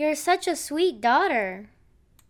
You're such a sweet daughter.